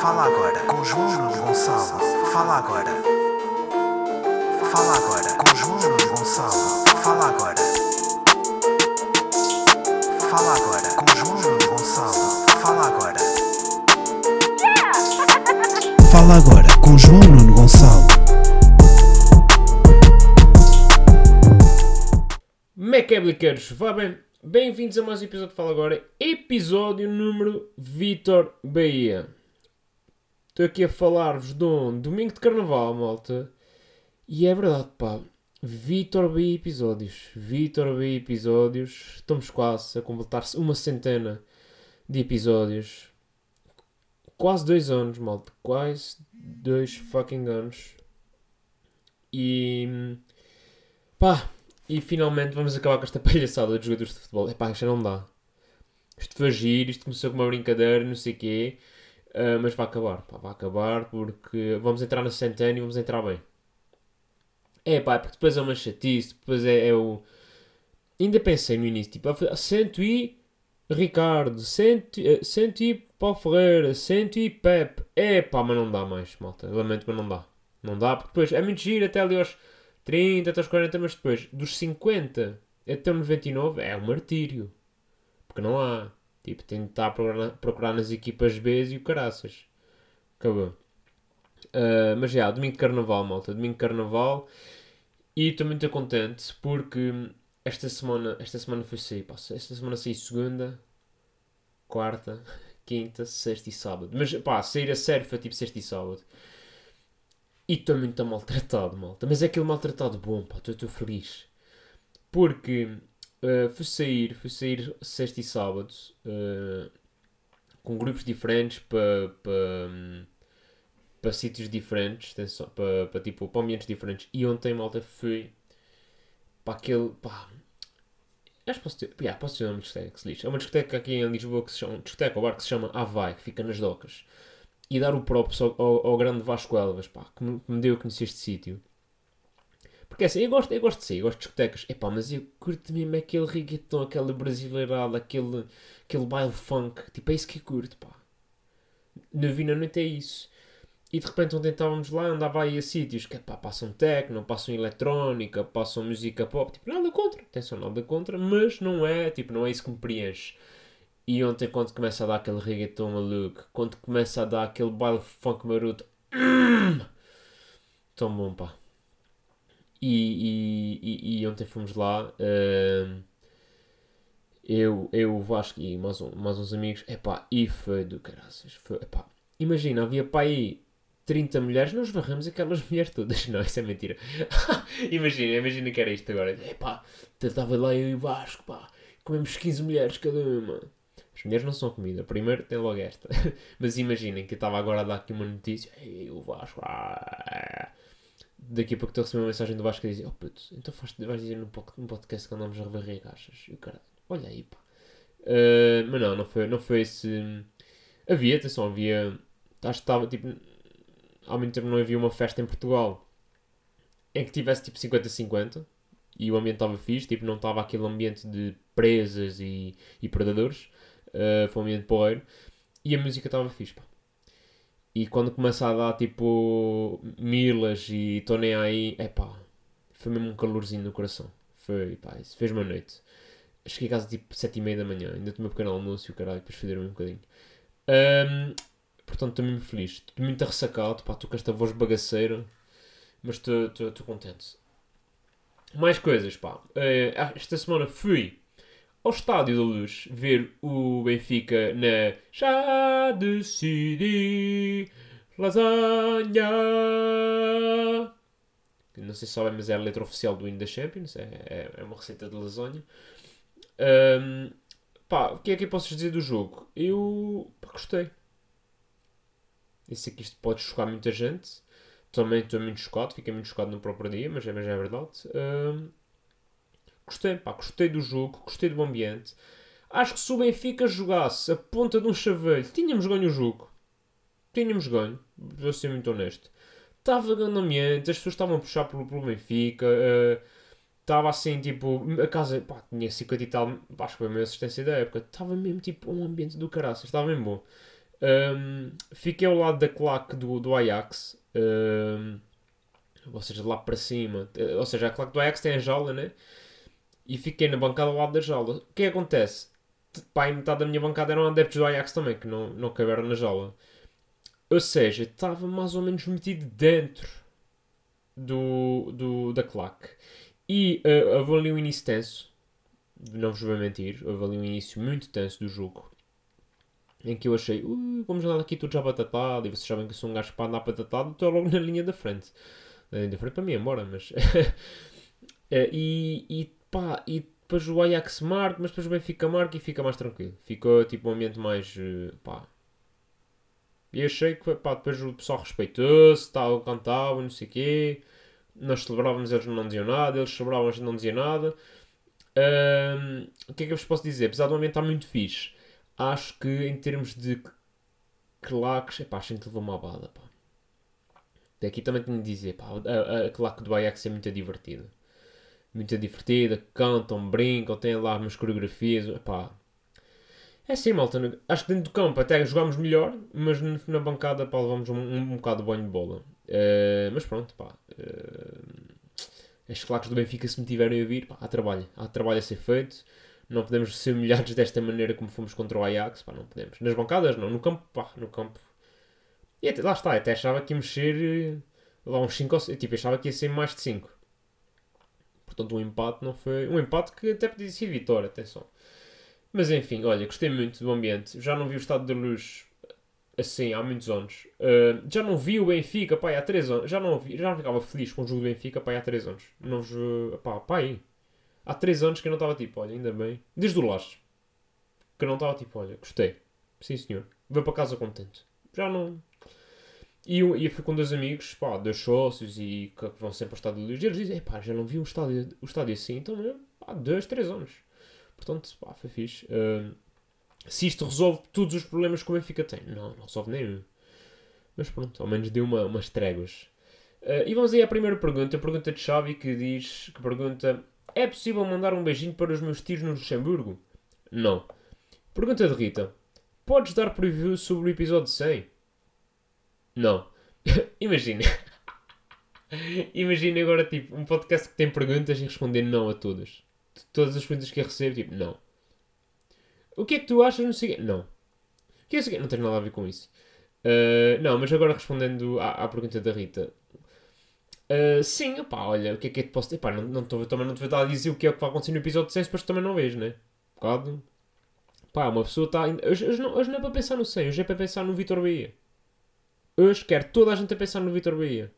Fala agora com João Gonçalo. Fala agora. Fala agora com João Gonçalo. Fala agora. Fala agora com João Gonçalo. Fala agora. Fala agora com João Nuno Gonçalo. Macabliqueiros, vá bem, bem-vindos a mais um episódio de Fala Agora, episódio número Vitor Bahia. Estou aqui a falar-vos de um domingo de carnaval, malta, e é verdade, pá, Vitor Bahia episódios, Vitor Bahia episódios, estamos quase a completar-se uma centena de episódios, quase dois anos, malta, quase dois fucking anos, e pá, e finalmente vamos acabar com esta palhaçada dos jogadores de futebol. Epá, isto já não dá. Isto foi giro, isto começou com uma brincadeira, não sei o quê. Ah, mas vai acabar, pá, vai acabar porque vamos entrar na centena e vamos entrar bem. É pá, porque depois é uma chatice, depois é, é o... Ainda pensei no início, tipo, a sento e Ricardo, sento, eh, sento e Paulo Ferreira, sento e Pepe. É pá, mas não dá mais, malta. Lamento, mas não dá. Não dá, porque depois é muito giro até ali aos 30 até aos 40, mas depois dos 50 até os 99 é um martírio. Porque não há. Tipo, a procurar, nas equipas B e o caraças. Acabou. Ah, mas já, domingo de carnaval, malta. Domingo de carnaval. E estou muito contente porque esta semana, esta semana foi sair. Pá, esta semana saí segunda, quarta, quinta, sexta e sábado. Mas pá, sair a sério foi tipo sexta e sábado. E estou muito maltratado, malta. Mas é aquele maltratado bom, pá. Estou feliz. Porque uh, fui sair, fui sair sexta e sábado uh, com grupos diferentes para pa, para sítios diferentes, para, para, tipo, para ambientes diferentes. E ontem, malta, fui para aquele, pá... Acho que posso ter, posso uma discoteca que se. É uma discoteca aqui em Lisboa que se chama, discoteca, ou bar que se chama Avai, que fica nas docas e dar o props ao, ao, ao grande Vasco Elvas, pá, que me, que me deu a conhecer este sítio. Porque assim, eu gosto, eu gosto de sair, eu gosto de discotecas, epá, mas eu curto mesmo aquele reggaeton, aquela brasileirada, aquele, aquele baile funk, tipo, é isso que eu curto, pá. Na Noite é isso. E de repente ontem estávamos lá, andava aí a sítios que, pá, passam techno, passam eletrónica, passam música pop, tipo, nada contra, atenção, nada contra, mas não é, tipo, não é isso que me preenche. E ontem, quando começa a dar aquele reggaeton maluco, quando começa a dar aquele baile funk maroto, hum, tão bom, pá. E, e, e, ontem fomos lá, hum, eu, eu, o Vasco e mais, um, mais uns amigos, epá, e foi do caraças. Foi, epá, imagina, havia pá aí 30 mulheres, nós varramos aquelas mulheres todas. Não, isso é mentira. imagina, imagina que era isto agora. Epá, estava lá eu e o Vasco, pá, comemos 15 mulheres cada uma. As mulheres não são comida. Primeiro tem logo esta. Mas imaginem que eu estava agora a dar aqui uma notícia. Ei, o Vasco. Ah, daqui a pouco estou a uma mensagem do Vasco que diz: Oh puto, então faz, vais dizer no podcast que andamos a revarrer caixas. E o cara, olha aí, pá. Uh, mas não, não foi, não foi esse. Havia, atenção, havia. Acho que estava tipo. Ao mesmo tempo não havia uma festa em Portugal em que tivesse tipo 50-50 e o ambiente estava fixe, tipo, não estava aquele ambiente de presas e, e predadores. Uh, foi um ambiente porreiro. E a música estava fixe, pá. E quando começa a dar tipo Milas e tô nem aí, é pá, foi mesmo um calorzinho no coração. Foi, pá, isso fez-me a noite. Cheguei a casa tipo 7 e meia da manhã, ainda tomei um pequeno almoço e o caralho, depois federam um bocadinho. Um, portanto, estou mesmo feliz. Estou muito ressacado, pá, estou com esta voz bagaceira, mas estou contente. Mais coisas, pá. Uh, esta semana fui ao Estádio da Luz ver o Benfica na Já decidi lasanha. Não sei se sabem, mas é a letra oficial do hino da Champions. É, é, é uma receita de lasanha. Um, pá, o que é que eu posso dizer do jogo? Eu pá, gostei. Eu sei que isto pode chocar muita gente. Também estou muito chocado, fiquei muito chocado no próprio dia, mas é, mas é verdade. Um, Gostei, pá, gostei do jogo, gostei do ambiente. Acho que se o Benfica jogasse a ponta de um chaveiro, tínhamos ganho o jogo. Tínhamos ganho, vou ser muito honesto. Estava ganhando ambiente, as pessoas estavam a puxar pelo, pelo Benfica. Estava uh, assim, tipo, a casa, pá, tinha 50 e tal, acho que foi a minha assistência da época. Estava mesmo, tipo, um ambiente do caraças, estava bem bom. Um, fiquei ao lado da claque do, do Ajax. Um, ou seja, lá para cima. Ou seja, a claque do Ajax tem a jaula, né? E fiquei na bancada ao lado da jaula. O que é que acontece? Pá, metade da minha bancada eram adeptos do Ajax também, que não, não caberam na jaula. Ou seja, estava mais ou menos metido dentro do, do, da claque. E uh, houve ali um início tenso, não vos vou mentir, ali um início muito tenso do jogo, em que eu achei, uh, vamos andar aqui tudo já batatado, e vocês sabem que eu sou um gajo para andar batatado, estou logo na linha da frente. Na linha da frente para mim, embora, mas... uh, e, e pá, e depois o Ajax marca, mas depois o Benfica marca e fica mais tranquilo. Ficou tipo um ambiente mais, uh, pá... E achei que, pá, depois o pessoal respeitou-se, tal, cantava, não sei o quê nós celebrávamos, eles não diziam nada, eles celebravam, gente não dizia nada. Um, o que é que eu vos posso dizer? Apesar do momento estar muito fixe, acho que em termos de claques, epá, a gente levou uma bada, pá. Daqui também tenho de dizer, pá, a, a claque do Ajax é muito divertida. Muito divertida, cantam, brincam, têm lá umas coreografias, epá. É assim, malta, acho que dentro do campo até jogámos melhor, mas na bancada, pá, levamos um, um, um bocado de banho de bola. Uh, mas pronto, pá. Uh, as claques do Benfica, se me tiverem a ouvir, pá, há trabalho. Há trabalho a ser feito. Não podemos ser humilhados desta maneira como fomos contra o Ajax, pá, não podemos. Nas bancadas, não. No campo, pá, no campo. E até, lá está, até achava que ia mexer eh, lá uns 5 ou 6. Tipo, achava que ia ser mais de 5. Portanto, um empate não foi. Um empate que até podia ser vitória, atenção. Mas enfim, olha, gostei muito do ambiente. Já não vi o estado de luz assim há muitos anos. Uh, já não vi o Benfica, pá, há 3 anos. Já não, vi, já ficava feliz com o jogo do Benfica, pá, há 3 anos. Não vos, pá, pá, aí. Há 3 anos que eu não estava tipo, olha, ainda bem. Desde o Lages. Que eu não estava tipo, olha, gostei. Sim, senhor. Vou para casa contente. Já não. E eu, eu fui com dois amigos, pá, dois sócios e que vão sempre ao estádio. E eles dizem, pá, já não vi um estádio, o estádio assim, então, há 2, 3 anos. Portanto, pá, foi fixe. Uh, se isto resolve todos os problemas que o Benfica tem. Não, não resolve nenhum. Mas pronto, ao menos deu uma, umas tréguas. Uh, e vamos aí à primeira pergunta. A pergunta de Xavi que diz, que pergunta... É possível mandar um beijinho para os meus tios no Luxemburgo? Não. Pergunta de Rita. Podes dar preview sobre o episódio 100? Não. Imagina. Imagina agora, tipo, um podcast que tem perguntas e responder não a todas. Todas as perguntas que eu recebo, tipo, não. O que é que tu achas no seguinte? Não. O que é isso? Não tem nada a ver com isso. Uh, não, mas agora respondendo à, à pergunta da Rita. Uh, sim, opá, olha, o que é que eu te posso dizer? Não, não tô, também não te vou a dizer o que é que vai acontecer no episódio 6, depois também não vejo, né? Um bocado. Pá, uma pessoa está. Hoje, hoje, não, hoje não é para pensar no 100, hoje é para pensar no Vitor Bahia. Hoje quero toda a gente a pensar no Vitor Bahia.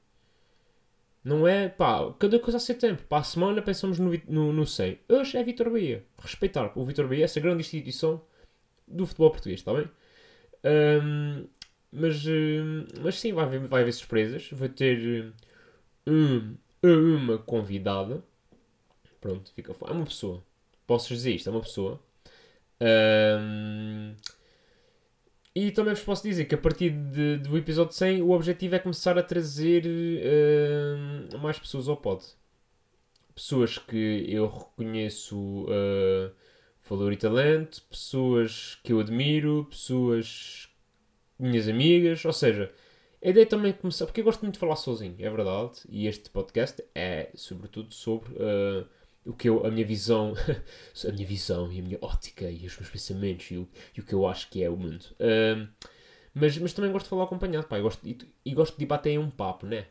Não é, pá, cada coisa a ser tempo. Para a semana pensamos no, no, no 100. Hoje é Vitor Bahia. Respeitar o Vitor Bahia, essa grande instituição do futebol português, está bem? Um, mas, mas sim, vai haver, vai haver surpresas. Vai ter um, uma convidada. Pronto, fica. É uma pessoa. Posso dizer isto? É uma pessoa. Um, e também vos posso dizer que a partir de, do episódio 100 o objetivo é começar a trazer uh, mais pessoas ao pod. Pessoas que eu reconheço uh, valor e talento, pessoas que eu admiro, pessoas minhas amigas, ou seja, a ideia também é começar, porque eu gosto muito de falar sozinho, é verdade, e este podcast é sobretudo sobre uh, o que eu, a minha visão, a minha visão e a minha ótica e os meus pensamentos e o, e o que eu acho que é o mundo. Uh, mas, mas também gosto de falar acompanhado, pá, gosto, e, e gosto de bater um papo, né?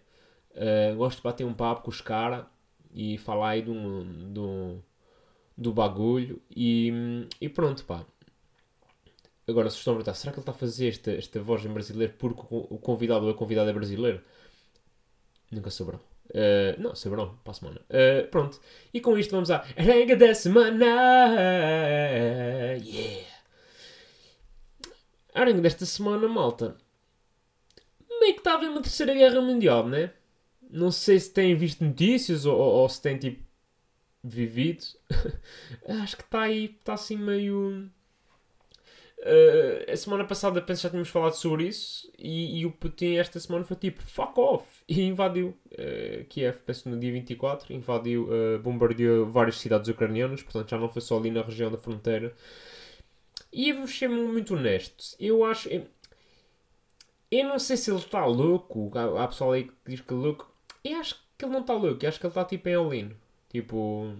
Uh, gosto de bater um papo com os caras e falar aí do, do, do bagulho e, e pronto, pá. Agora, se estão a perguntar, será que ele está a fazer esta, esta voz em brasileiro porque o convidado ou a convidada é brasileiro? Nunca saberão. Uh, não, saberão, para a semana. Uh, pronto. E com isto vamos à Arenga da Semana. Yeah! Arenga desta semana, malta. Meio que estava em uma terceira guerra mundial, né? Não sei se têm visto notícias ou, ou, ou se têm tipo vivido. Acho que está aí, está assim meio Uh, a semana passada penso já tínhamos falado sobre isso e, e, o Putin esta semana foi tipo fuck off e invadiu uh, Kiev, penso no dia 24, invadiu, uh, bombardeou várias cidades ucranianas, portanto já não foi só ali na região da fronteira. E eu vou ser muito honesto, eu acho, eu, Eu não sei se ele está louco. Há, há pessoal aí que diz que é louco. Eu acho que ele não está louco. Eu acho que ele está tipo em all-in. Tipo.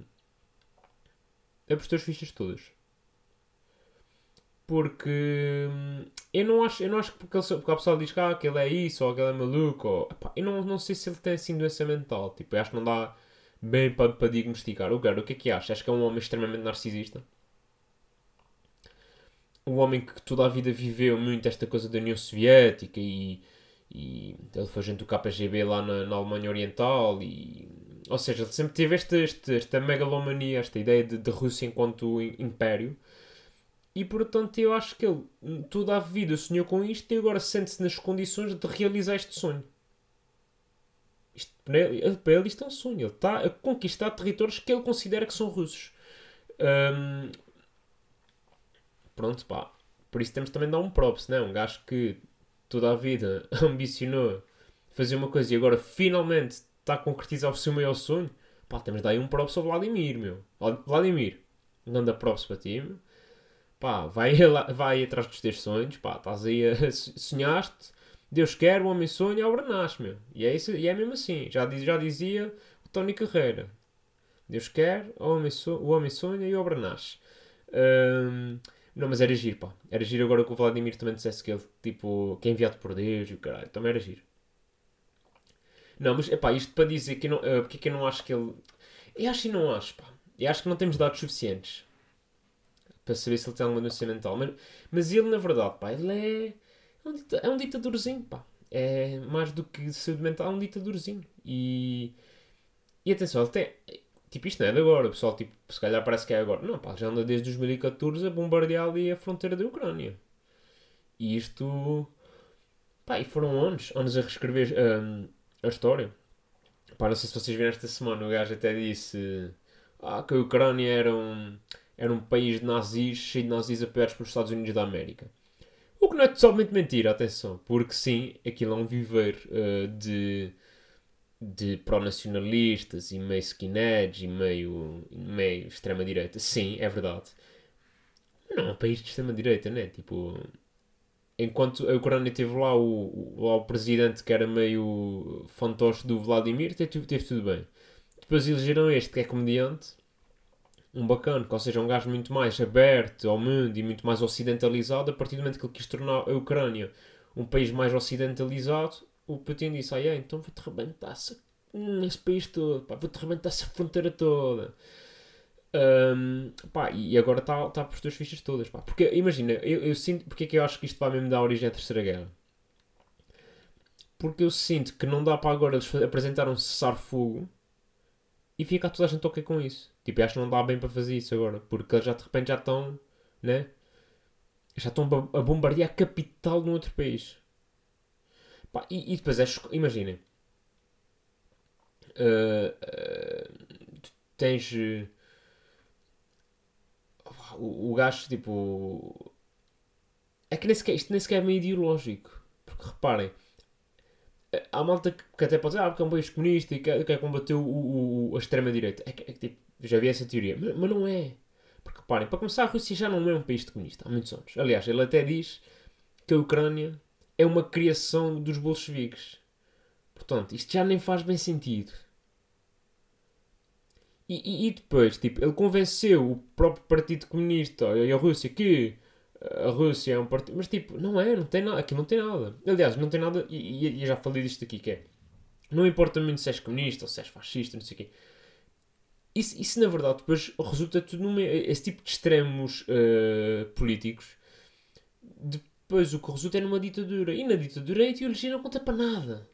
Apostou as fichas todas. Porque. hum, Eu não acho, eu não acho que porque, ele, porque a pessoa diz que, ah, que ele é isso ou que ele é maluco. Ou, Epá, eu não, não sei se ele tem assim doença mental. Tipo, eu acho que não dá bem para, para diagnosticar. O cara, o que é que acha? Acho que é um homem extremamente narcisista. Um homem que toda a vida viveu muito esta coisa da União Soviética e, e ele foi junto do KGB lá na, na Alemanha Oriental e ou seja, ele sempre teve esta, esta, esta megalomania, esta ideia de, de Rússia enquanto império e portanto eu acho que ele toda a vida sonhou com isto e agora sente-se nas condições de realizar este sonho. Isto, para, ele, para ele isto é um sonho. Ele está a conquistar territórios que ele considera que são russos. Hum, pronto, pá. Por isso temos também de dar um props, não é? Um gajo que toda a vida ambicionou fazer uma coisa e agora finalmente está a concretizar o seu maior sonho. Pá, temos de dar aí um props ao Vladimir, meu. Vlad- Vladimir, um grande props para ti, meu. Pá, vai, vai atrás dos teus sonhos, pá, estás aí a sonhaste, Deus quer, o homem sonha, a obra nasce, meu. E é, isso, e é mesmo assim, já, diz- já dizia o Tony Carreira. Deus quer, o homem, so- o homem sonha e a obra nasce. Hum, não, mas era giro, pá. Era giro agora que o Vladimir também dissesse que ele, tipo, que é enviado por Deus e o caralho. Também era giro. Não, mas, epá, isto para dizer que não, eh, porque é que eu não acho que ele... Eu acho e não acho, pá. Eu acho que não temos dados suficientes para saber se ele tem alguma doença mental. Mas, mas ele, na verdade, pá, ele é, é, um, dita- é um ditadorzinho, pá. É mais do que saúde mental, é um ditadorzinho. E, e atenção, ele tem... Tipo, isto não é de agora, o pessoal, tipo, se calhar parece que é agora. Não, pá, já anda desde 2014 a bombardear ali a fronteira da Ucrânia. E isto... Pá, e foram anos, anos a reescrever hum, a história. Pá, não sei se vocês viram esta semana, o gajo até disse ah, que a Ucrânia era um, era um país de nazis, cheio de nazis apoiados pelos Estados Unidos da América. O que não é totalmente mentira, atenção, porque sim, aquilo é um viveiro eh, de, de pró-nacionalistas e meio skinheads e meio, meio extrema-direita. Sim, é verdade. Não é um país de extrema-direita, né? Tipo, enquanto a Ucrânia teve lá o, o- lá o presidente que era meio fantoche do Vladimir, teve, teve tudo bem. Depois elegeram este que é comediante, um bacana, que ou seja, um gajo muito mais aberto ao mundo e muito mais ocidentalizado. A partir do momento que ele quis tornar a Ucrânia um país mais ocidentalizado, o Putin disse: Ah, é, então vou-te rebentar esse país todo, vou-te rebentar essa fronteira toda. Ahm, pá, e agora está tá por as tuas fichas todas. Pá. Porque imagina, eu, eu sinto. Porque é que eu acho que isto vai mesmo dar origem à Terceira Guerra? Porque eu sinto que não dá para agora eles apresentar um cessar-fogo e ficar toda a gente ok com isso. Tipo, acho que não dá bem para fazer isso agora. Porque eles já de repente já estão, né? Já estão a bombardear a capital de um outro país. Pá, e, e depois é. Imaginem. Ah, tu tens. eh, o, o gajo, tipo. É que nem sequer, isto nem sequer é meio ideológico. Porque reparem, há malta que, até pode dizer ah, porque é um país comunista e quer, quer combater o, o- o- a extrema-direita. É é tipo, já vi essa teoria. Mas, mas não é. Porque reparem, para começar, a Rússia já não é um país comunista há muitos anos. Aliás, ele até diz que a Ucrânia é uma criação dos bolcheviques. Portanto, isto já nem faz bem sentido. E, e- e depois, tipo, ele convenceu o próprio Partido Comunista e a Rússia que a Rússia é um partido. Mas, tipo, não é, não tem nada. Aqui não tem nada. Aliás, não tem nada. E, e- e já falei disto aqui: que é. Não importa muito se és comunista ou se és fascista, não sei o quê. Isso, isso na verdade, depois resulta tudo numa. Esse tipo de extremos eh, políticos. Depois o que resulta é numa ditadura. E na ditadura a ideologia não conta para nada.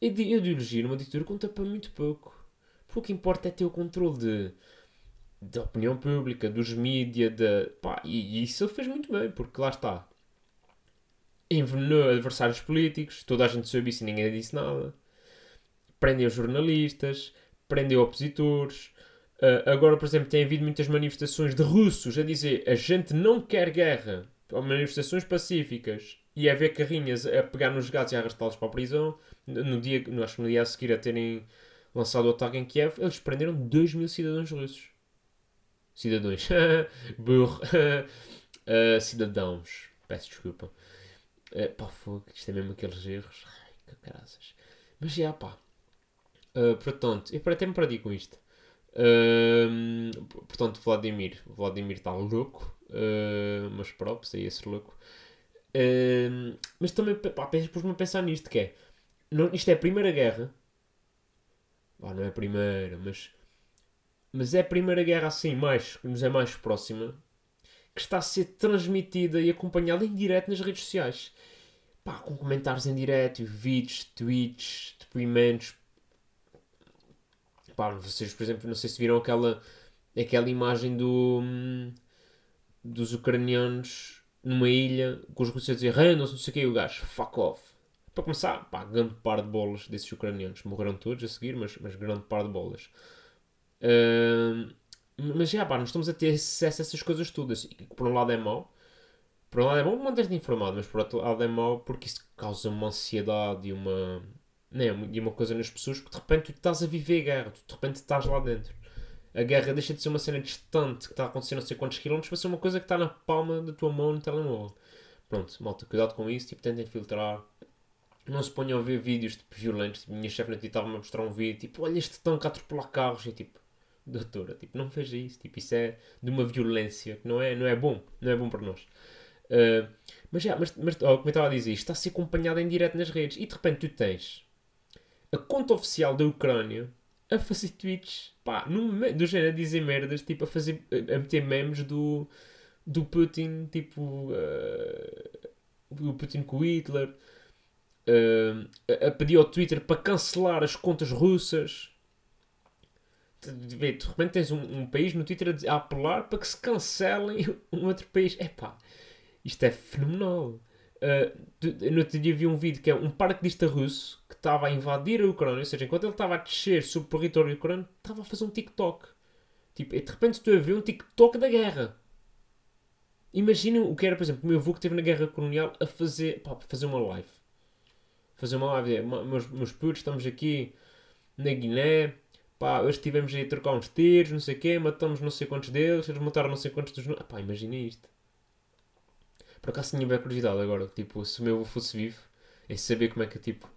A ideologia numa ditadura conta para muito pouco. Porque o que importa é ter o controle de, da opinião pública, dos mídias, da, e, e isso ele fez muito bem, porque lá está. Envenenou adversários políticos, toda a gente soube isso e ninguém disse nada. Prendeu jornalistas, prendeu opositores. Ah, agora, por exemplo, tem havido muitas manifestações de russos a dizer a gente não quer guerra, manifestações pacíficas, e a ver carrinhas a pegar nos gatos e a arrastá-los para a prisão. No dia, acho que no dia a seguir a terem lançado o ataque em Kiev, eles prenderam 2 mil cidadãos russos. Cidadãos. Burro. Ah, cidadãos. Peço desculpa. É, pá, fogo, isto é mesmo aqueles erros. Ai, que caraças. Mas já, pá. Uh, portanto, eu até me perdi com isto. Uh, portanto, Vladimir. Vladimir está louco. Uh, mas props, é esse louco. Uh, mas também, pá, pus-me a pensar nisto, que é... Não, isto é a Primeira Guerra. Ah, não é a Primeira, mas... Mas é a Primeira Guerra assim, mais, que nos é mais próxima. Que está a ser transmitida e acompanhada em direto nas redes sociais. Pá, com comentários em direto, vídeos, tweets, depoimentos, Pá, vocês, por exemplo, não sei se viram aquela, aquela imagem do, dos ucranianos numa ilha com os russos a dizer não sei o que, o gajo, fuck off. Para começar, pá, grande par de bolas desses ucranianos. Morreram todos a seguir, mas, mas grande par de bolas. Mas já, pá, nós estamos a ter acesso a essas coisas todas. E por um lado é mau. Por um lado é bom manter-te informado, mas por outro lado é mau porque isso causa uma ansiedade e uma né, e uma coisa nas pessoas que de repente tu estás a viver a guerra, tu de repente estás lá dentro. A guerra deixa de ser uma cena distante que está acontecendo não sei quantos quilómetros para ser uma coisa que está na palma da tua mão no telemóvel. Pronto, malta, cuidado com isso, tipo, tentem filtrar. Não se ponham a ver vídeos tipo, violentos. Tipo, minha chefe na estava-me a mostrar um vídeo, tipo, olha este tanque a atropelar carros. E tipo, doutora, tipo, não veja isso. Tipo, isso é de uma violência que não é, não é bom. Não é bom para nós. Uh, mas já, mas, mas oh, como eu estava a dizer, isto está a ser acompanhado em direto nas redes. E de repente tu tens a conta oficial da Ucrânia a fazer tweets, pá, do género a dizer merdas, tipo, a fazer, a meter memes do, do Putin, tipo, uh, do Putin com Hitler, uh, a, a pedir ao Twitter para cancelar as contas russas. De repente tens um, um país no Twitter a, apelar para que se cancelem um outro país. É pá, isto é fenomenal. Uh, no outro dia vi um vídeo que é um paraquedista russo que estava a invadir a Ucrânia, ou seja, enquanto ele estava a descer sobre o território ucraniano, estava a fazer um TikTok. Tipo, de repente estou a ver um TikTok da guerra. Imaginem o que era, por exemplo, o meu avô que esteve na guerra colonial a fazer, pá, fazer uma live. Fazer uma live. É, meus, meus putos, estamos aqui na Guiné, pá, hoje estivemos aí a trocar uns tiros, não sei o quê, matamos não sei quantos deles, eles mataram não sei quantos dos... Pá, imaginem isto. Por acaso tinha bem curiosidade agora, tipo, se o meu avô fosse vivo, é saber como é que, tipo...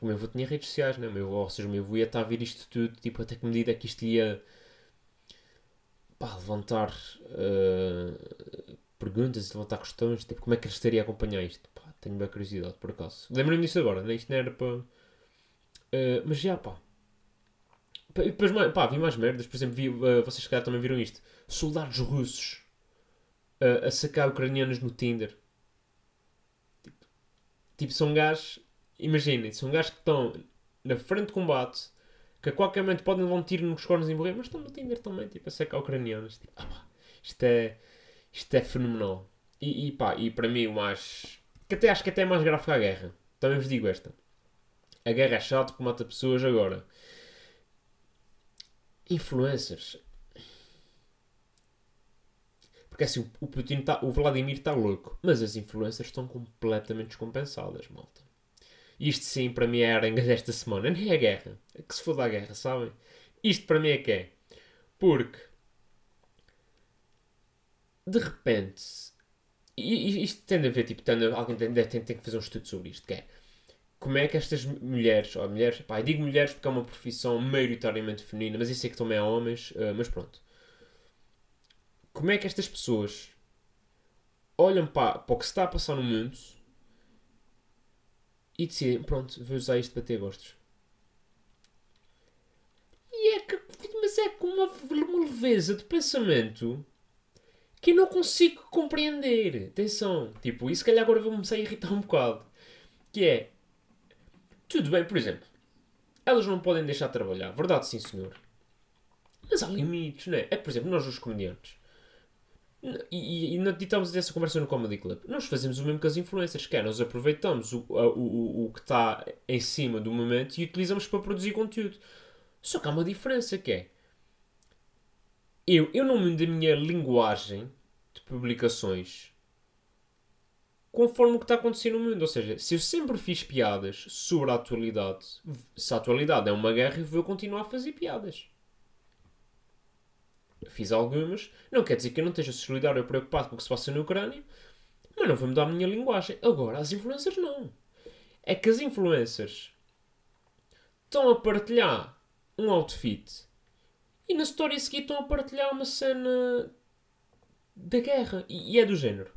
O meu avô tinha redes sociais, né? Meu ou seja, o meu avô ia estar a ver isto tudo, tipo, até que medida é que isto ia... Pá, levantar uh, perguntas, levantar questões, tipo, como é que ele estaria a acompanhar isto? Pá, tenho bem curiosidade, por acaso. Lembro-me disso agora, né? Isto não era para... Uh, mas já, pá. E depois, pá, vi mais merdas. Por exemplo, vi, uh, vocês calhar também viram isto. Soldados russos a, a sacar ucranianos no Tinder. Tipo, tipo são gajos, imaginem, são gajos que estão na frente de combate, que a qualquer momento podem levar um tiro nos cornos e morrer, mas estão no Tinder também, tipo, a sacar ucranianos. Tipo, ah, isto é, isto é fenomenal. E, e pá, e para mim o mais. que até acho que até é mais grave que a guerra. Também vos digo esta. A guerra é chato porque mata pessoas agora. Influencers. Porque assim, o Putin tá, o Vladimir está louco, mas as influências estão completamente descompensadas, malta. Isto sim, para mim é a arenga desta semana, nem é a guerra. É que se for da guerra, sabem? Isto para mim é que é. Porque, de repente, e, isto tem a ver, tipo, tem, alguém tem, tem que fazer um estudo sobre isto, que é como é que estas mulheres, ou mulheres, pá, digo mulheres porque é uma profissão maioritariamente feminina, mas isso é que também há homens, uh, mas pronto como é que estas pessoas olham para, para o que se está a passar no mundo e decidem, pronto, vou usar isto para ter gostos. E é que, mas é com uma, uma leveza de pensamento que eu não consigo compreender. Atenção, tipo, e se calhar agora vou começar a irritar um bocado. Que é, tudo bem, por exemplo, elas não podem deixar de trabalhar, verdade sim senhor. Mas há limites, não é? É por exemplo, nós os comediantes, e, e, e estamos a essa conversa no Comedy Club. Nós fazemos o mesmo que as influências, que é, nós aproveitamos o, o, o, o que está em cima do momento e utilizamos para produzir conteúdo. Só que há uma diferença que é eu, eu não mudo a minha linguagem de publicações conforme o que está acontecendo no mundo. Ou seja, se eu sempre fiz piadas sobre a atualidade, se a atualidade é uma guerra, eu vou continuar a fazer piadas fiz algumas. Não quer dizer que eu não esteja solidário ou preocupado com o que se passa na Ucrânia, mas não vou mudar a minha linguagem. Agora, as influencers não. É que as influencers estão a partilhar um outfit e na história a seguir estão a partilhar uma cena da guerra. E, e é do género.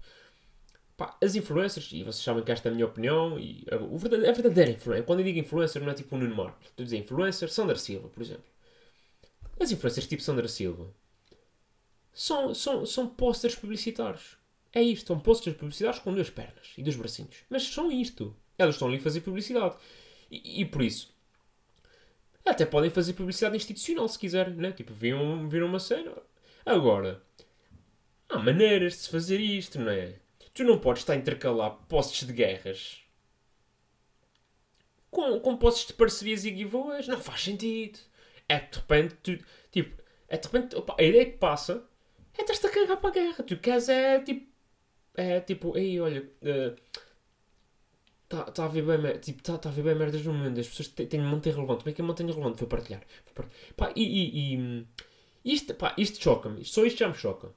Pá, as influencers, e vocês sabem que esta é a minha opinião, e a, o verdadeiro, a verdadeira influencer, quando eu digo influencer não é tipo o Nuno Marco, estou a dizer influencer, Sandra Silva, por exemplo. As influencers tipo Sandra Silva são, são, são posters publicitários. É isto, são posters publicitários com duas pernas e dois bracinhos. Mas são isto. Elas estão ali a fazer publicidade. E, e por isso, até podem fazer publicidade institucional se quiserem, né? Tipo, viram, viram uma cena. Agora, há maneiras de se fazer isto, não é? Tu não podes estar a intercalar postes de guerras com, com postes de parcerias e giveaways. Não faz sentido. É de repente, tu, tipo, é de repente, opa, a ideia que passa é estás-te a cagar para a guerra. Tu queres é tipo, é tipo, ei, olha, está uh, tá a ver bem, tipo, tá, tá a ver bem merdas no mundo. As pessoas têm de manter relevante. Como é que eu mantenho relevante? Vou partilhar. Vou partilhar. Pá, e, e, e isto, isto choca-me. Só isto já me choca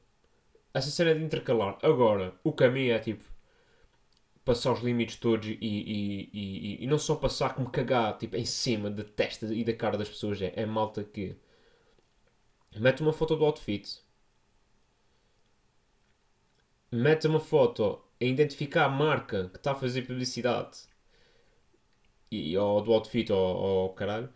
essa cena de intercalar. Agora, o caminho é tipo passar os limites todos e, e, e, e, não só passar como cagar tipo, em cima da testa e da cara das pessoas. É, é malta que mete uma foto do outfit, mete uma foto a identificar a marca que está a fazer publicidade e, ou do outfit ou, ou caralho.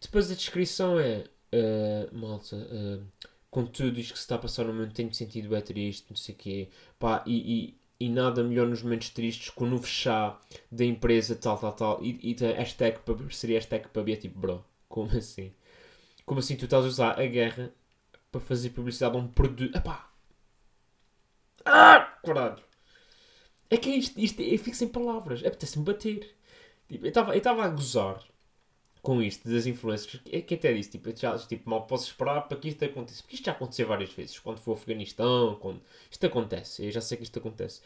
Depois a descrição é uh, malta. Uh, com tudo isto que se está a passar no mundo, tenho sentido é triste, não sei o quê. Pá, e, e, e, nada melhor nos momentos tristes com o novo chá da empresa tal, tal, tal. E, e hashtag, seria hashtag para ver, tipo, bro, como assim? Como assim tu estás a usar a guerra para fazer publicidade a um produto? Epá! Ah! Caralho! É que é isto, isto eu fico sem palavras. É apetece-me bater. Tipo, eu estava a gozar com isto das influências, é que até disse, tipo, já, tipo, mal posso esperar para que isto aconteça. Porque isto já aconteceu várias vezes, quando for ao Afeganistão, quando... isto acontece, eu já sei que isto acontece.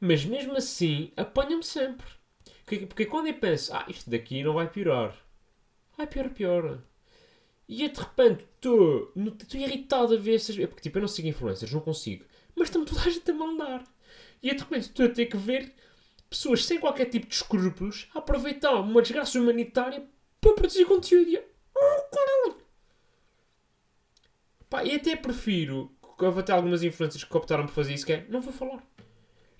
Mas mesmo assim, apanha-me sempre. Porque, porque quando eu penso, ah, isto daqui não vai piorar. Vai pior, pior. E eu, de repente estou irritado a ver essas... Porque tipo, eu não sigo influencers, não consigo. Mas estão toda a gente a mandar. E eu, de repente estou a ter que ver pessoas sem qualquer tipo de escrúpulos a aproveitar uma desgraça humanitária para produzir conteúdo. E oh, caralho! Pá, e até prefiro que houve até algumas influências que optaram por fazer isso, que é, não vou falar.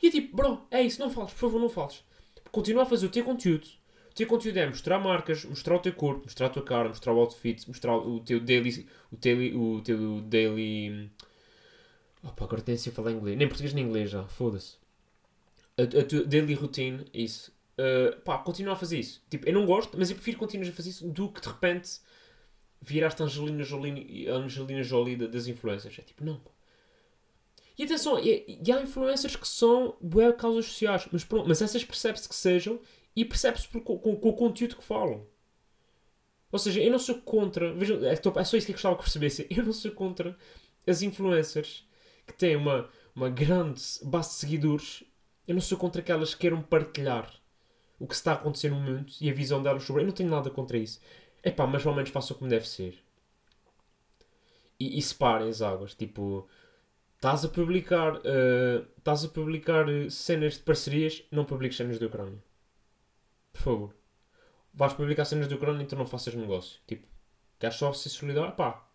E é tipo, bro, é isso, não fales, por favor, não fales. Continua a fazer o teu conteúdo. O teu conteúdo é mostrar marcas, mostrar o teu corpo, mostrar a tua cara, mostrar o outfit, mostrar o teu daily. O daily. O teu daily. Opa, agora tem a falar inglês. Nem português nem inglês já, foda-se. A, a tua daily routine, isso. Uh, pá, continua a fazer isso. Tipo, eu não gosto, mas eu prefiro continuar a fazer isso do que de repente viraste Angelina Jolie, Angelina Jolie das influencers. É tipo, não. E atenção, e, e há influencers que são boas causas sociais, mas, pronto, mas essas percebe-se que sejam e percebe-se com, com, com, o conteúdo que falam. Ou seja, eu não sou contra. Vejam, é, é só isso que eu gostava que percebessem. Eu não sou contra as influencers que têm uma, uma grande base de seguidores. Eu não sou contra aquelas que queiram partilhar o que está a acontecer no mundo e a visão delas sobre. Eu não tenho nada contra isso. É pá, mas ao menos façam como deve ser. E, e separem as águas. Tipo, estás a publicar. Uh, a publicar cenas de parcerias, não publiques cenas da Ucrânia. Por favor. Vais publicar cenas da Ucrânia, então não faças negócio. Tipo, queres só ser solidário? Pá.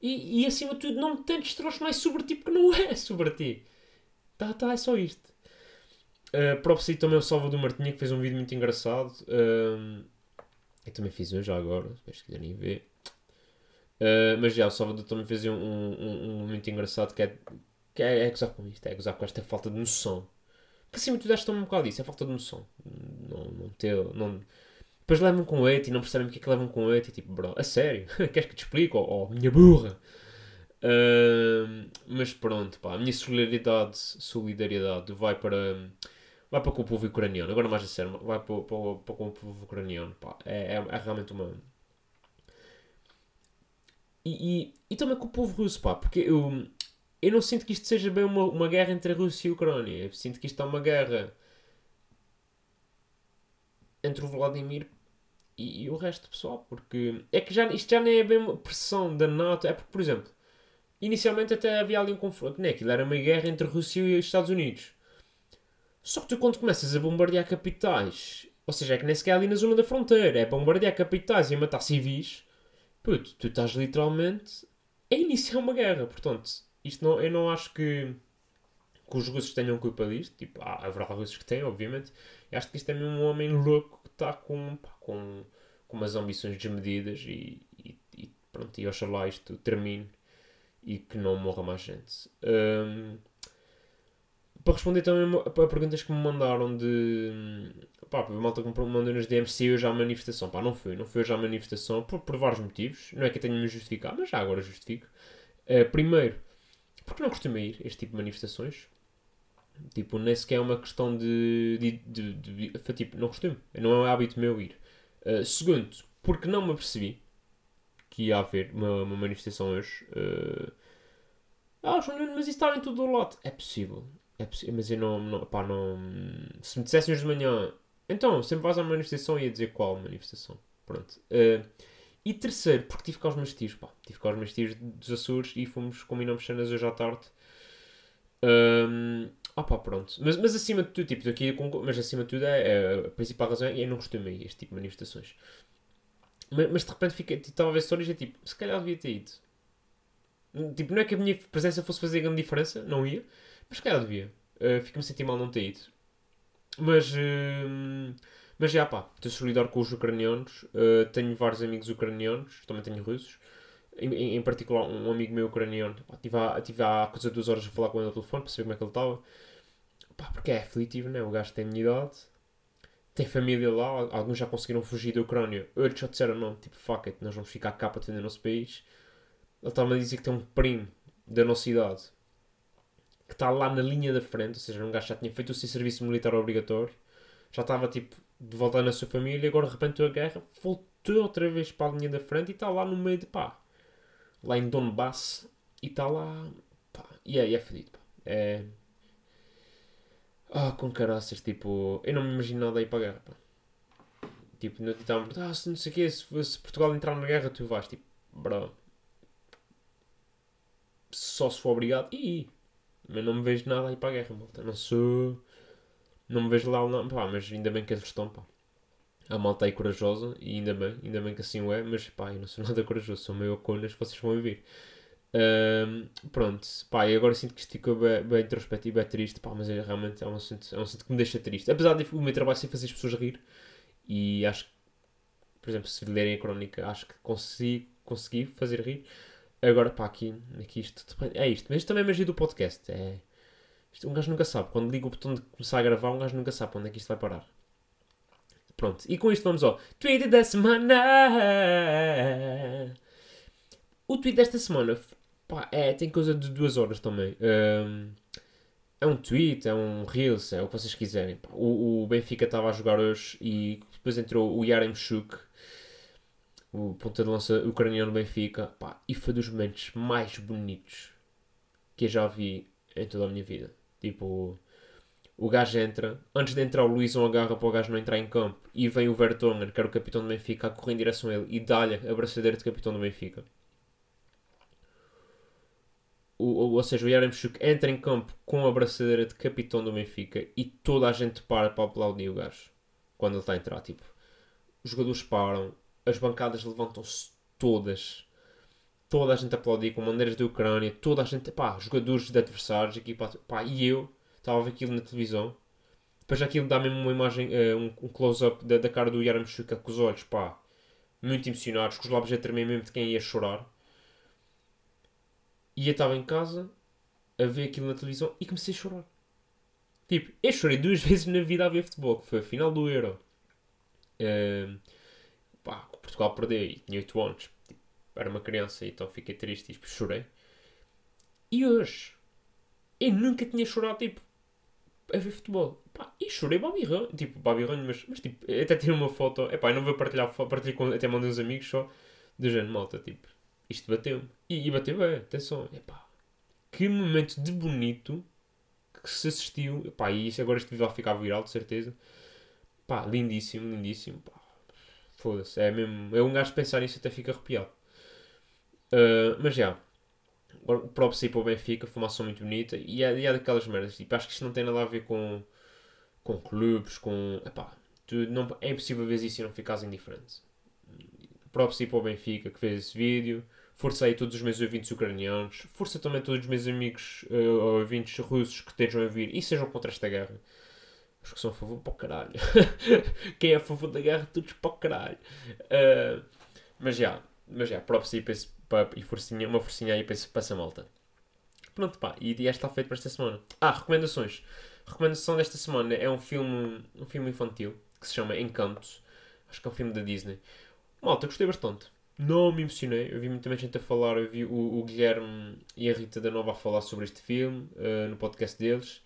E, e acima de tudo, não tentes trouxe mais sobre ti, porque não é sobre ti. Tá, tá, é só isto. Uh, também o Salvador Martinha, que fez um vídeo muito engraçado. Uh, eu também fiz hoje, já agora, se quiserem ver. Uh, mas já, o Salvador também fez um, um, um, muito engraçado que é, que é, é gozar com isto, é gozar com esta falta de noção. Que acima de tudo, acho um bocado disso, é falta de noção. Não, não ter. Não... Depois levam com oito e não percebem porque é que levam com oito e tipo, bro, a sério? Queres que te explique? Oh, oh minha burra! Uh, mas pronto, pá, a minha solidariedade, solidariedade vai para vai para com o povo ucraniano. Agora mais a sério, vai para, para, para com o povo ucraniano. Pá. É, é, é realmente uma. E, e, e, também com o povo russo, pá, porque eu, eu não sinto que isto seja bem uma, uma guerra entre a Rússia e a Ucrânia. Eu sinto que isto é uma guerra entre o Vladimir e, e, o resto do pessoal, porque é que já, isto já nem é bem uma pressão da NATO. É porque, por exemplo, inicialmente até havia ali um confronto, né? Aquilo era uma guerra entre a Rússia e os Estados Unidos. Só que tu quando começas a bombardear capitais, ou seja, é que nem sequer é ali na zona da fronteira, é bombardear capitais e matar civis, puto, tu estás literalmente a iniciar uma guerra. Portanto, isto não, eu não acho que, que os russos tenham culpa disto. Tipo, há, haverá russos que têm, obviamente. Eu acho que isto é mesmo um homem louco que está com, com, com umas ambições desmedidas e, e, e pronto, e oxalá isto termine e que não morra mais gente. Um, para responder também a perguntas que me mandaram de. Pá, a malta que me mandou nos DMs se eu já à manifestação. Pá, não fui, não fui já à manifestação por, por vários motivos. Não é que eu tenha me justificar, mas já agora justifico. Uh, primeiro, porque não costumo ir este tipo de manifestações. Tipo, nem sequer é uma questão de. de, de, de, de tipo, não costumo. Não é hábito meu ir. Uh, segundo, porque não me apercebi que ia haver uma, uma manifestação hoje. Uh, ah, mas isso está em todo o lote. É possível. É possível, mas eu não, não, pá, não. Se me dissessem hoje de manhã, então, sempre vais à manifestação, ia dizer qual manifestação. Pronto. Uh, e terceiro, porque tive cá os meus tios, pá. Tive cá os meus tios dos Açores e fomos, combinamos cenas hoje à tarde. Um, ah pá, pronto. Mas, mas acima de tudo, tipo, aqui, mas acima de tudo, é, é, a principal razão é eu não costumo este tipo de manifestações. Mas, mas de repente fiquei, tipo, estava a ver e tipo, se calhar devia ter ido. Tipo, não é que a minha presença fosse fazer grande diferença, não ia. Mas calhar devia. Uh, Fico-me sentir mal não ter ido. Mas, uh, mas já pá, estou solidário com os ucranianos. Uh, tenho vários amigos ucranianos, também tenho russos. Em, em particular, um amigo meu ucraniano. Pá, tive, há, tive há coisa de duas horas a falar com ele no telefone para saber como é que ele estava. Pá, porque é aflitivo, né? O gajo tem a minha idade. Tem família lá. Alguns já conseguiram fugir da Ucrânia. Outros já disseram não, tipo, fuck it, nós vamos ficar cá para defender o nosso país. Ele estava a dizer que tem um primo da nossa idade que está lá na linha da frente, ou seja, um gajo já tinha feito o seu serviço militar obrigatório, já estava tipo de volta na sua família, agora de repente a guerra, voltou outra vez para a linha da frente e está lá no meio de pá, lá em Donbass, e está lá, pá, e é, é fedido, pá. É. Ah, com caraças, tipo, eu não me imagino nada aí para a guerra, pá. Tipo, não estavam ah, se não sei o quê, se, se Portugal entrar na guerra, tu vais, tipo, bro. Só se for obrigado, e mas não me vejo nada aí para a guerra, malta. Não sou. Não me vejo lá, não. Pá, mas ainda bem que eles estão, pá. A malta aí corajosa, e ainda bem, ainda bem que assim o é, mas pá, eu não sou nada corajoso, sou meio que vocês vão ouvir. Um, pronto, pá, e agora sinto que ficou bem, bem introspectivo, é triste, pá, mas é, realmente é um, assunto, é um assunto que me deixa triste. Apesar de o meu trabalho ser fazer as pessoas rir, e acho que, por exemplo, se lerem a crónica, acho que consegui, consegui fazer rir. Agora, pá, aqui, aqui isto é isto. Mas isto também é magia do podcast. É, isto, um gajo nunca sabe. Quando liga o botão de começar a gravar, um gajo nunca sabe onde é que isto vai parar. Pronto. E com isto vamos ao tweet da semana. O tweet desta semana pá, é, tem coisa de duas horas também. Um, é um tweet, é um reels, é o que vocês quiserem. O, o Benfica estava a jogar hoje e depois entrou o Yaremchuk o ponta de lança ucraniano Benfica, pá, e foi dos momentos mais bonitos que eu já vi em toda a minha vida. Tipo, o gajo entra, antes de entrar o Luizão agarra para o gajo não entrar em campo e vem o Vertonghen, que era o capitão do Benfica, a correr em direção a ele e dá-lhe a braçadeira de capitão do Benfica. O, ou, ou seja, o Yaremchuk entra em campo com a braçadeira de capitão do Benfica e toda a gente para para aplaudir o gajo quando ele está a entrar. Tipo, os jogadores param, as bancadas levantam-se todas. Toda a gente aplaudia com bandeiras da Ucrânia, toda a gente, pá, jogadores de adversários, aqui, pá, e eu estava a ver aquilo na televisão. Depois aquilo dá mesmo uma imagem, uh, um, um close-up da, da, cara do Yaramchuk com os olhos, pá, muito emocionados, com os lábios a tremer mesmo de quem ia chorar. E eu estava em casa a ver aquilo na televisão e comecei a chorar. Tipo, eu chorei duas vezes na vida a ver futebol, que foi a final do Euro. Uh, Portugal perdeu e tinha 8 anos. Tipo, era uma criança, então fiquei triste e tipo, chorei. E hoje, eu nunca tinha chorado, tipo, a ver futebol. Pá, e chorei babirranho, tipo, babirranho, mas, mas tipo, até tirei uma foto, é pá, não vou partilhar, partilhei com, até mandei uns amigos só, do género, malta, tipo, isto bateu-me. E, e bateu bem, atenção, é pá, que momento de bonito que se assistiu, pá, e isso agora este vídeo vai ficar viral, de certeza. Pá, lindíssimo, lindíssimo, pá. Foda-se, é mesmo. É um gajo pensar nisso até fica arrepiado. Uh, mas já. O próprio sair para o Benfica, foi uma ação muito bonita. E é, e é daquelas merdas. Tipo, acho que isto não tem nada a ver com, com clubes, com. Epá, tu não, é impossível ver isso e não ficares indiferente. O próprio sair para o Benfica, que fez esse vídeo. Força aí todos os meus ouvintes ucranianos. Força também todos os meus amigos uh, ouvintes russos que estejam a vir e sejam contra esta guerra. Os que são a favor para o caralho. Quem é a favor da guerra, todos para o caralho. Uh, mas já, mas já, próprio sair para pá, e forcinha, uma forcinha aí para, esse, para essa malta. Pronto, pá, e, e esta está feito para esta semana. Ah, recomendações. A recomendação desta semana é um filme, um filme infantil que se chama Encanto. Acho que é um filme da Disney. Malta, gostei bastante. Não me emocionei. Eu vi muita gente a falar. Eu vi o, o Guilherme e a Rita da Nova a falar sobre este filme uh, no podcast deles.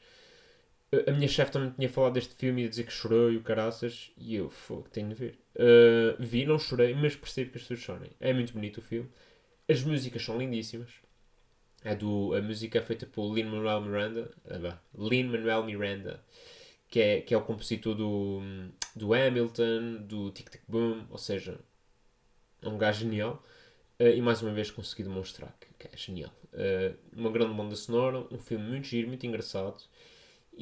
Uh, a minha chefe também tinha falado deste filme e dizer que chorou e o caraças. E eu, fogo, tenho de ver. Uh, vi, não chorei, mas percebo que as pessoas chorem. É muito bonito o filme. As músicas são lindíssimas. É do, a música é feita por Lin-Manuel Miranda. Ah, Lin-Manuel Miranda. Que é, que é o compositor do, do Hamilton, do Tic Tic Boom. Ou seja, é um gajo genial. Uh, e mais uma vez consegui demonstrar que, que é genial. Uh, uma grande banda sonora, um filme muito giro, muito engraçado.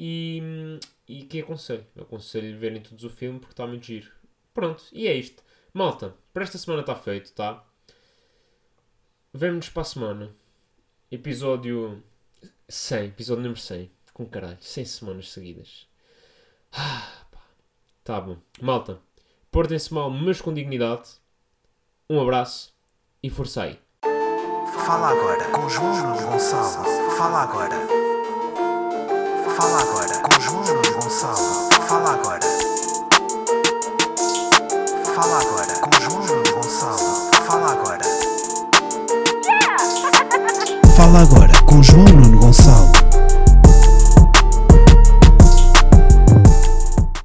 E, e que aconselho. Aconselho verem todos o filme porque está muito giro. Pronto, e é isto. Malta, para esta semana está feito, tá? Vemo-nos para a semana. Episódio 100, episódio número 100. Com caralho, 100 semanas seguidas. Ah, pá. Tá bom. Malta, portem-se mal, mas com dignidade. Um abraço e força aí. Fala agora com João Gonçalo. Fala agora. Fala agora com João Nuno Gonçalo. Fala agora. Fala agora com João Nuno Gonçalo. Fala agora. Fala agora com João Nuno